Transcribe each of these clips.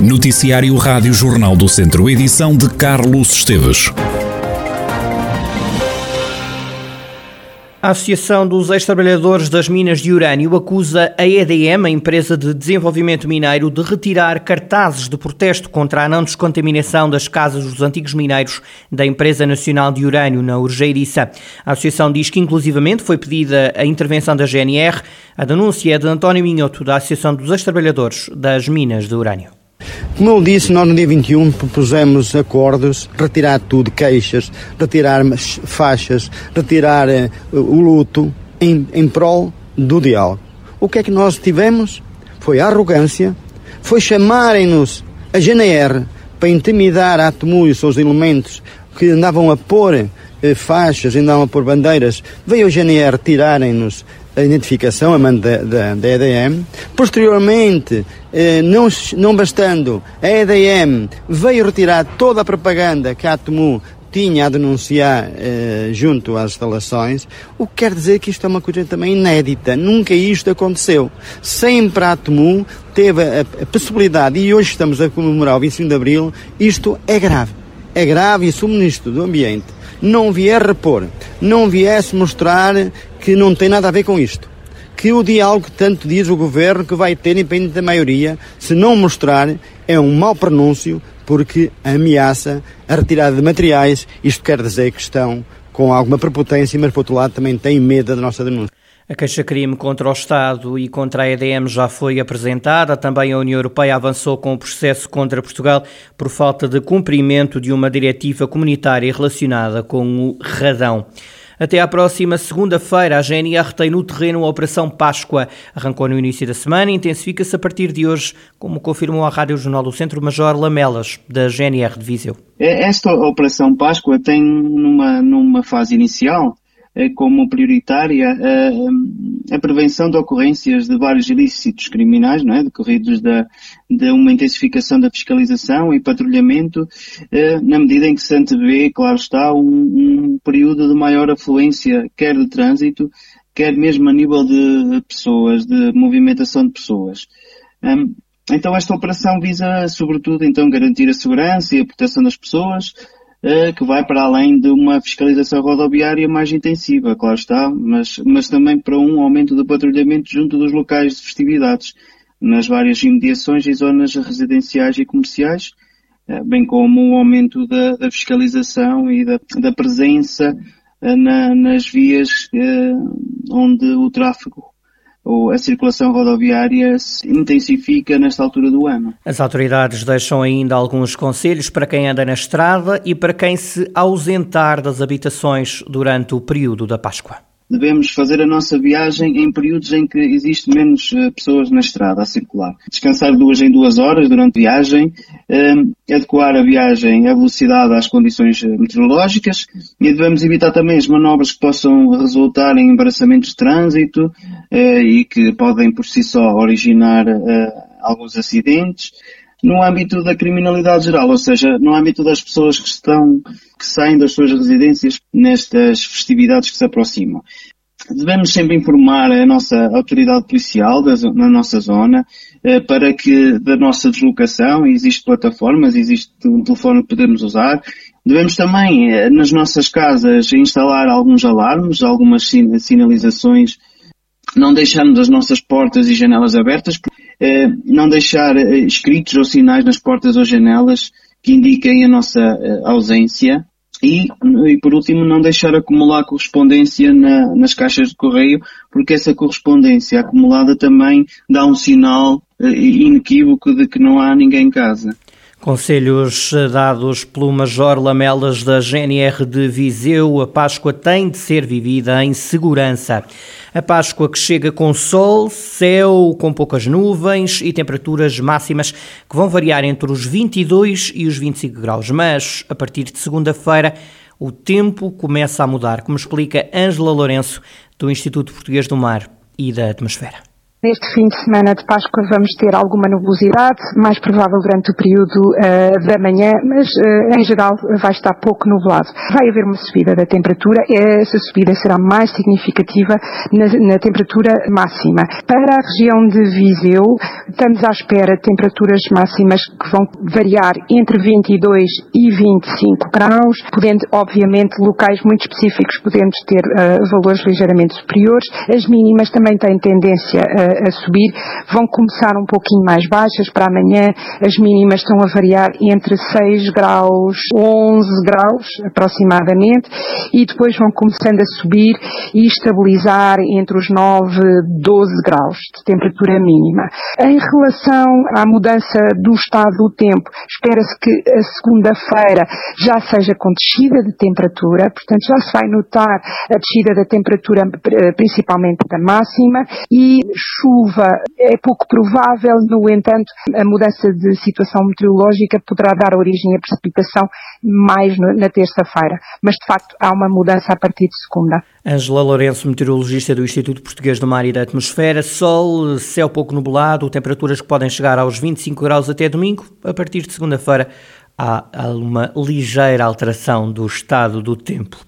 Noticiário Rádio Jornal do Centro, edição de Carlos Esteves. A Associação dos Ex-Trabalhadores das Minas de Urânio acusa a EDM, a empresa de desenvolvimento mineiro, de retirar cartazes de protesto contra a não descontaminação das casas dos antigos mineiros da Empresa Nacional de Urânio, na Urgeiriça. A Associação diz que, inclusivamente, foi pedida a intervenção da GNR. A denúncia é de António Minhoto, da Associação dos Ex-Trabalhadores das Minas de Urânio. Como eu disse, nós no dia 21 propusemos acordos, retirar tudo, queixas, retirar faixas, retirar uh, o luto em, em prol do diálogo. O que é que nós tivemos? Foi arrogância, foi chamarem-nos a GNR para intimidar a Atemu e os seus elementos que andavam a pôr eh, faixas, andavam a pôr bandeiras. Veio a GNR tirarem-nos a identificação, a mando da, da, da EDM. Posteriormente, eh, não, não bastando, a EDM veio retirar toda a propaganda que a Atemu tinha a denunciar eh, junto às instalações, o que quer dizer que isto é uma coisa também inédita. Nunca isto aconteceu. Sempre a Atemu teve a, a possibilidade, e hoje estamos a comemorar o 25 de Abril, isto é grave. É grave e o Ministro do Ambiente não vier repor, não viesse mostrar que não tem nada a ver com isto. Que o diálogo que tanto diz o governo que vai ter, independente da maioria, se não mostrar, é um mau pronúncio, porque ameaça a retirada de materiais. Isto quer dizer que estão com alguma prepotência, mas por outro lado também têm medo da nossa denúncia. A queixa-crime contra o Estado e contra a EDM já foi apresentada. Também a União Europeia avançou com o processo contra Portugal por falta de cumprimento de uma diretiva comunitária relacionada com o radão. Até à próxima segunda-feira, a GNR tem no terreno a Operação Páscoa. Arrancou no início da semana e intensifica-se a partir de hoje, como confirmou a Rádio Jornal do Centro-Major Lamelas, da GNR de Viseu. Esta Operação Páscoa tem, numa, numa fase inicial, é como prioritária a, a, prevenção de ocorrências de vários ilícitos criminais, não é? decorridos da, de uma intensificação da fiscalização e patrulhamento, eh, na medida em que se antevê, claro está, um, um período de maior afluência, quer de trânsito, quer mesmo a nível de pessoas, de movimentação de pessoas. Um, então esta operação visa, sobretudo, então garantir a segurança e a proteção das pessoas, eh, que vai para além de uma fiscalização rodoviária mais intensiva, claro está, mas, mas também para um aumento do patrulhamento junto dos locais de festividades, nas várias imediações e zonas residenciais e comerciais, eh, bem como o aumento da, da fiscalização e da, da presença eh, na, nas vias onde o tráfego a circulação rodoviária se intensifica nesta altura do ano. As autoridades deixam ainda alguns conselhos para quem anda na estrada e para quem se ausentar das habitações durante o período da Páscoa devemos fazer a nossa viagem em períodos em que existe menos uh, pessoas na estrada a circular. Descansar duas em duas horas durante a viagem, uh, adequar a viagem à velocidade às condições eh, meteorológicas e devemos evitar também as manobras que possam resultar em embaraçamentos de trânsito e que podem por si só originar alguns acidentes no âmbito da criminalidade geral, ou seja, no âmbito das pessoas que estão, que saem das suas residências nestas festividades que se aproximam. Devemos sempre informar a nossa autoridade policial da, na nossa zona eh, para que da nossa deslocação, existe plataformas, existe um telefone que podemos usar. Devemos também, eh, nas nossas casas, instalar alguns alarmes, algumas sinalizações, não deixarmos as nossas portas e janelas abertas, não deixar eh, escritos ou sinais nas portas ou janelas que indiquem a nossa eh, ausência e, e, por último, não deixar acumular correspondência na, nas caixas de correio, porque essa correspondência acumulada também dá um sinal inequívoco de que não há ninguém em casa. Conselhos dados pelo Major Lamelas da GNR de Viseu, a Páscoa tem de ser vivida em segurança. A Páscoa que chega com sol, céu com poucas nuvens e temperaturas máximas que vão variar entre os 22 e os 25 graus. Mas a partir de segunda-feira o tempo começa a mudar, como explica Ângela Lourenço, do Instituto Português do Mar e da Atmosfera. Neste fim de semana de Páscoa vamos ter alguma nubosidade, mais provável durante o período uh, da manhã, mas uh, em geral vai estar pouco nublado. Vai haver uma subida da temperatura, essa subida será mais significativa na, na temperatura máxima. Para a região de Viseu, estamos à espera de temperaturas máximas que vão variar entre 22 e 25 graus, podendo, obviamente, locais muito específicos podemos ter uh, valores ligeiramente superiores. As mínimas também têm tendência a subir, vão começar um pouquinho mais baixas para amanhã. As mínimas estão a variar entre 6 graus, 11 graus aproximadamente, e depois vão começando a subir e estabilizar entre os 9 e 12 graus de temperatura mínima. Em relação à mudança do estado do tempo, espera-se que a segunda-feira já seja com descida de temperatura, portanto já se vai notar a descida da temperatura, eh, principalmente da máxima, e chuva é pouco provável, no entanto, a mudança de situação meteorológica poderá dar origem à precipitação mais na terça-feira, mas de facto há uma mudança a partir de segunda. Angela Lourenço, meteorologista do Instituto Português do Mar e da Atmosfera. Sol, céu pouco nublado, temperaturas que podem chegar aos 25 graus até domingo. A partir de segunda-feira, há uma ligeira alteração do estado do tempo.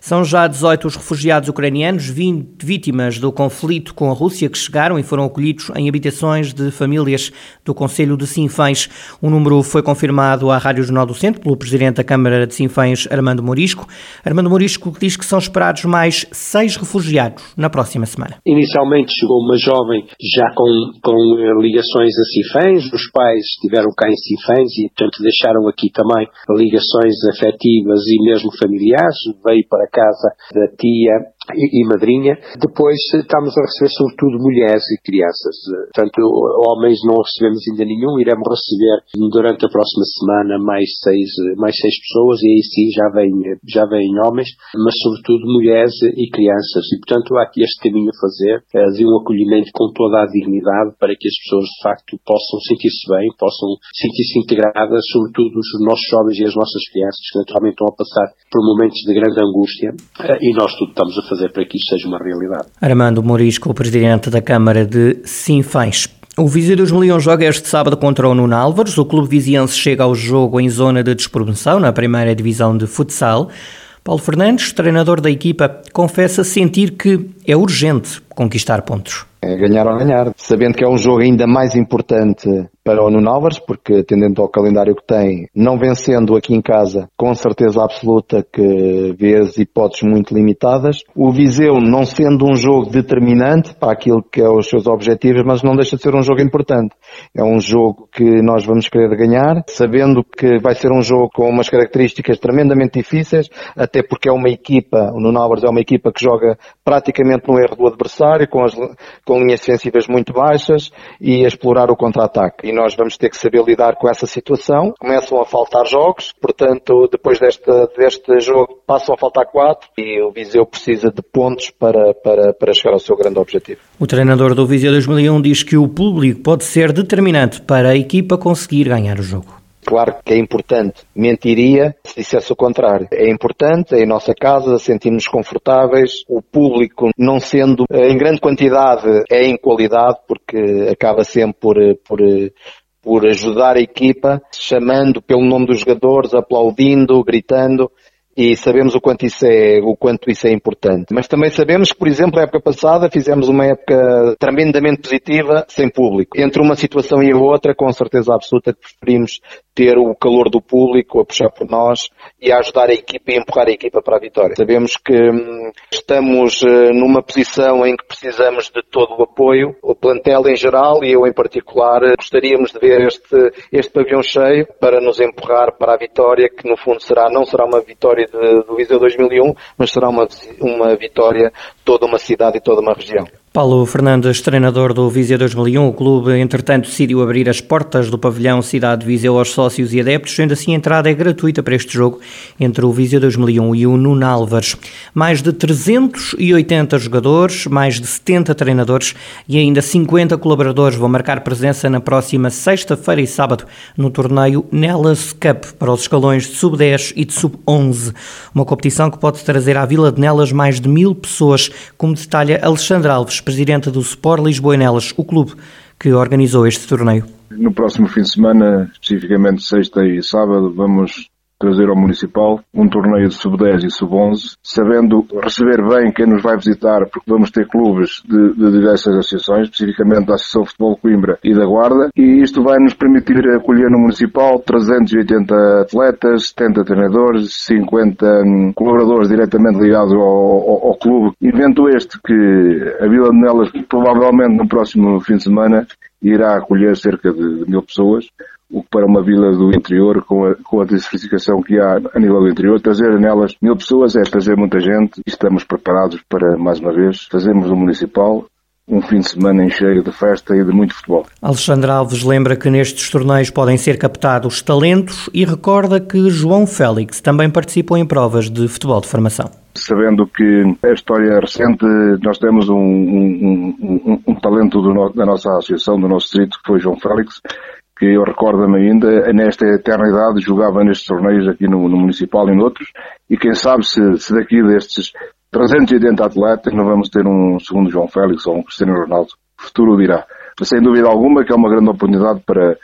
São já 18 os refugiados ucranianos, 20 vítimas do conflito com a Rússia, que chegaram e foram acolhidos em habitações de famílias do Conselho de Sinfães. O número foi confirmado à Rádio Jornal do Centro pelo Presidente da Câmara de Sinfães, Armando Morisco. Armando Morisco diz que são esperados mais seis refugiados na próxima semana. Inicialmente chegou uma jovem já com, com eh, ligações a Sinfães, os pais estiveram cá em Sinfães e, portanto, deixaram aqui também ligações afetivas e mesmo familiares. Veio para casa da tia e, e, madrinha. Depois estamos a receber sobretudo mulheres e crianças. Portanto, homens não recebemos ainda nenhum, iremos receber durante a próxima semana mais seis, mais seis pessoas e aí sim já vêm, já vêm homens, mas sobretudo mulheres e crianças. E portanto há aqui este caminho a fazer eh, de um acolhimento com toda a dignidade para que as pessoas de facto possam sentir-se bem, possam sentir-se integradas, sobretudo os nossos jovens e as nossas crianças que naturalmente estão a passar por momentos de grande angústia eh, e nós tudo estamos a fazer para que isso seja uma realidade. Armando Morisco, presidente da Câmara de Sinfães. O Viseu 2001 joga este sábado contra o Nuno Álvares. O clube viziense chega ao jogo em zona de despromoção na primeira divisão de futsal. Paulo Fernandes, treinador da equipa, confessa sentir que é urgente conquistar pontos. É ganhar ou ganhar, sabendo que é um jogo ainda mais importante para o Nuno porque atendendo ao calendário que tem, não vencendo aqui em casa, com certeza absoluta que vê as hipóteses muito limitadas. O Viseu não sendo um jogo determinante para aquilo que é os seus objetivos, mas não deixa de ser um jogo importante. É um jogo que nós vamos querer ganhar, sabendo que vai ser um jogo com umas características tremendamente difíceis, até porque é uma equipa, o Nuno é uma equipa que joga praticamente no erro do adversário, com, as, com linhas defensivas muito baixas e a explorar o contra-ataque e nós vamos ter que saber lidar com essa situação. Começam a faltar jogos, portanto, depois deste, deste jogo passam a faltar quatro e o Viseu precisa de pontos para, para, para chegar ao seu grande objetivo. O treinador do Viseu 2001 diz que o público pode ser determinante para a equipa conseguir ganhar o jogo. Claro que é importante. Mentiria se dissesse o contrário. É importante, é em nossa casa, sentimos confortáveis. O público, não sendo em grande quantidade, é em qualidade, porque acaba sempre por, por por ajudar a equipa, chamando pelo nome dos jogadores, aplaudindo, gritando e sabemos o quanto isso é, o quanto isso é importante. Mas também sabemos que, por exemplo, a época passada fizemos uma época tremendamente positiva sem público. Entre uma situação e a outra, com certeza absoluta que preferimos ter o calor do público a puxar por nós e a ajudar a equipa e empurrar a equipa para a vitória. Sabemos que hum, estamos uh, numa posição em que precisamos de todo o apoio, o plantel em geral e eu em particular uh, gostaríamos de ver este, este pavilhão cheio para nos empurrar para a vitória que no fundo será, não será uma vitória de, do Viseu 2001, mas será uma, uma vitória toda uma cidade e toda uma região. Paulo Fernandes, treinador do Viseu 2001, o clube entretanto decidiu abrir as portas do pavilhão Cidade Viseu aos sócios e adeptos, sendo assim a entrada é gratuita para este jogo entre o Viseu 2001 e o Nuno Álvares. Mais de 380 jogadores, mais de 70 treinadores e ainda 50 colaboradores vão marcar presença na próxima sexta-feira e sábado no torneio Nelas Cup para os escalões de sub-10 e de sub-11. Uma competição que pode trazer à Vila de Nelas mais de mil pessoas, como detalha Alexandre Alves presidente do Sport Lisboa Nelas, o clube que organizou este torneio. No próximo fim de semana, especificamente sexta e sábado, vamos trazer ao Municipal um torneio de sub-10 e sub-11, sabendo receber bem quem nos vai visitar, porque vamos ter clubes de, de diversas associações, especificamente da Associação Futebol Coimbra e da Guarda, e isto vai nos permitir acolher no Municipal 380 atletas, 70 treinadores, 50 hum, colaboradores diretamente ligados ao, ao, ao clube. Evento este que a Vila de Nelas provavelmente no próximo fim de semana irá acolher cerca de mil pessoas, para uma vila do interior, com a, com a diversificação que há a nível do interior, trazer nelas mil pessoas é trazer muita gente e estamos preparados para, mais uma vez, fazermos o municipal um fim de semana em cheio de festa e de muito futebol. Alexandre Alves lembra que nestes torneios podem ser captados talentos e recorda que João Félix também participou em provas de futebol de formação. Sabendo que a história recente, nós temos um, um, um, um talento no, da nossa associação, do nosso distrito, que foi João Félix, que eu recordo-me ainda, nesta eternidade jogava nestes torneios aqui no, no Municipal e noutros, e quem sabe se, se daqui destes 380 atletas, não vamos ter um segundo João Félix ou um Cristiano Ronaldo. O futuro dirá. Sem dúvida alguma que é uma grande oportunidade para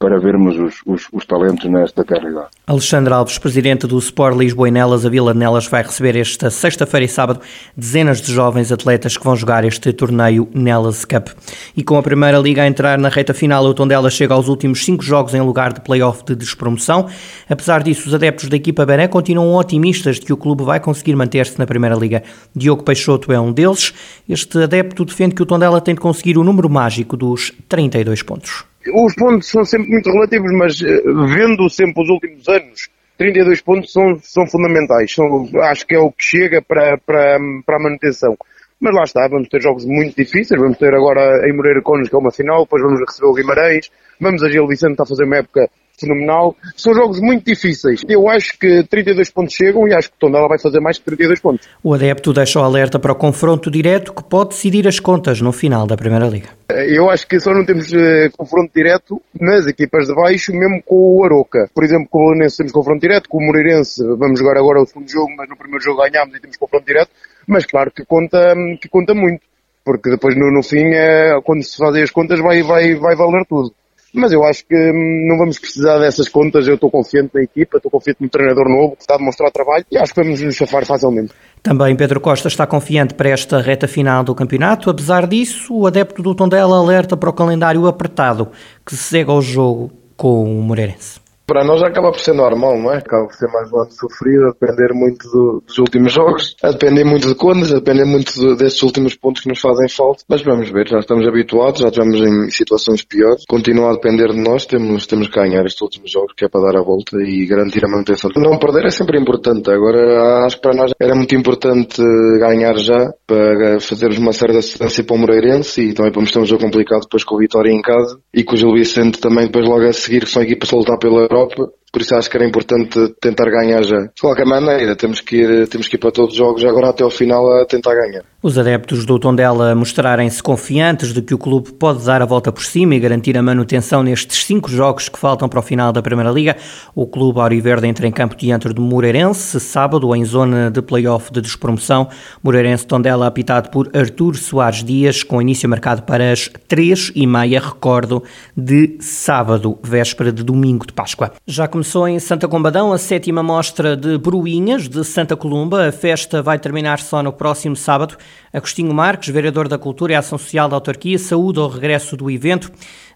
para vermos os, os, os talentos nesta eternidade. Alexandre Alves, presidente do Sport Lisboa e Nelas, a Vila Nelas vai receber esta sexta-feira e sábado dezenas de jovens atletas que vão jogar este torneio Nelas Cup. E com a Primeira Liga a entrar na reta final, o Tondela chega aos últimos cinco jogos em lugar de play-off de despromoção. Apesar disso, os adeptos da equipa Bené continuam otimistas de que o clube vai conseguir manter-se na Primeira Liga. Diogo Peixoto é um deles. Este adepto defende que o Tondela tem de conseguir o número mágico dos 32 pontos. Os pontos são sempre muito relativos, mas eh, vendo sempre os últimos anos, 32 pontos são, são fundamentais. São, acho que é o que chega para, para, para a manutenção. Mas lá está, vamos ter jogos muito difíceis. Vamos ter agora em Moreira Cones, que é uma final, depois vamos receber o Guimarães. Vamos a Gil Vicente, está a fazer uma época fenomenal. São jogos muito difíceis. Eu acho que 32 pontos chegam e acho que o Tondela vai fazer mais que 32 pontos. O adepto deixa o alerta para o confronto direto que pode decidir as contas no final da Primeira Liga. Eu acho que só não temos uh, confronto direto nas equipas de baixo, mesmo com o Aroca. Por exemplo, com o Belenense temos confronto direto, com o Moreirense vamos jogar agora o segundo jogo, mas no primeiro jogo ganhámos e temos confronto direto. Mas claro que conta, que conta muito. Porque depois no, no fim, é, quando se fazem as contas, vai, vai, vai valer tudo. Mas eu acho que hum, não vamos precisar dessas contas. Eu estou confiante na equipa, estou confiante no treinador novo que está a demonstrar trabalho e acho que vamos nos chafar facilmente. Também Pedro Costa está confiante para esta reta final do campeonato. Apesar disso, o adepto do Tondela alerta para o calendário apertado que se segue ao jogo com o Moreirense para nós acaba por ser normal, não é? Acaba por ser mais um ano sofrido, a depender muito do, dos últimos jogos, a depender muito de contas, a depender muito de, destes últimos pontos que nos fazem falta. Mas vamos ver, já estamos habituados, já estamos em situações piores. Continua a depender de nós, temos, temos que ganhar estes últimos jogos, que é para dar a volta e garantir a manutenção. Não perder é sempre importante. Agora, acho que para nós era muito importante ganhar já, para fazermos uma certa distância para o Moreirense e também para ter um jogo complicado depois com o Vitória em casa e com o Gil Vicente também depois logo a seguir, que são equipas a lutar pela Europa Europa, por isso acho que era importante tentar ganhar já. De qualquer maneira, temos que ir, temos que ir para todos os jogos agora até ao final a tentar ganhar. Os adeptos do Tondela mostrarem-se confiantes de que o clube pode dar a volta por cima e garantir a manutenção nestes cinco jogos que faltam para o final da Primeira Liga. O clube Auriverde entra em campo diante do Moreirense, sábado, em zona de play-off de despromoção. Moreirense-Tondela apitado por Artur Soares Dias, com início marcado para as três e meia, recordo, de sábado, véspera de domingo de Páscoa. Já começou em Santa Combadão a sétima mostra de Bruinhas de Santa Columba. A festa vai terminar só no próximo sábado. Agostinho Marques, vereador da Cultura e Ação Social da Autarquia, saúda o regresso do evento.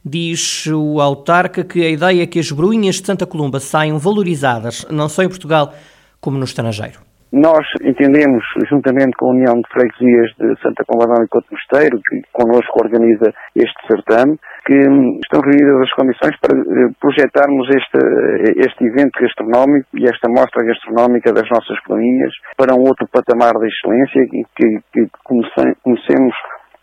Diz o autarca que a ideia é que as Bruinhas de Santa Columba saiam valorizadas, não só em Portugal, como no estrangeiro. Nós entendemos, juntamente com a União de Freguesias de Santa Combadão e Couto Mosteiro, que connosco organiza este certame, que estão reunidas as condições para eh, projetarmos este, este evento gastronómico e esta mostra gastronómica das nossas coloninhas para um outro patamar de excelência e que, que comecemos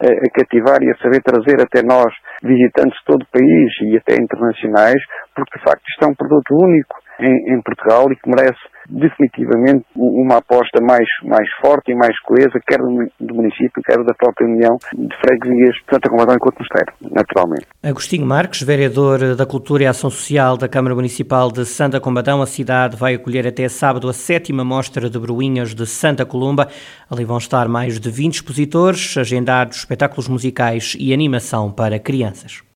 a cativar e a saber trazer até nós visitantes de todo o país e até internacionais, porque de facto isto é um produto único em, em Portugal e que merece definitivamente uma aposta mais, mais forte e mais coesa, quer do, município, quer da própria União de Freguesias de Santa Combadão e Couto Mosteiro, naturalmente. Agostinho Marques, vereador da Cultura e Ação Social da Câmara Municipal de Santa Combadão, a cidade vai acolher até sábado a sétima mostra de bruinhas de Santa Columba. Ali vão estar mais de 20 expositores, agendados espetáculos musicais e animação para crianças.